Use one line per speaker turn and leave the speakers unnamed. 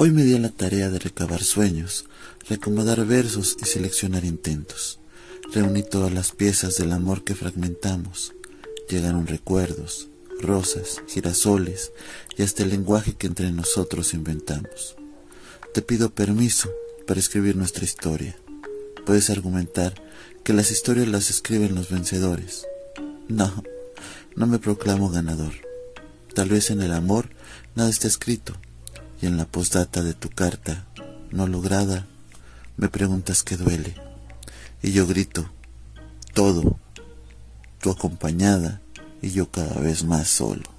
Hoy me di a la tarea de recabar sueños, recomodar versos y seleccionar intentos. Reuní todas las piezas del amor que fragmentamos. Llegaron recuerdos, rosas, girasoles y hasta el lenguaje que entre nosotros inventamos. Te pido permiso para escribir nuestra historia. Puedes argumentar que las historias las escriben los vencedores. No, no me proclamo ganador. Tal vez en el amor nada está escrito, y en la postdata de tu carta, no lograda, me preguntas qué duele, y yo grito, todo, tu acompañada y yo cada vez más solo.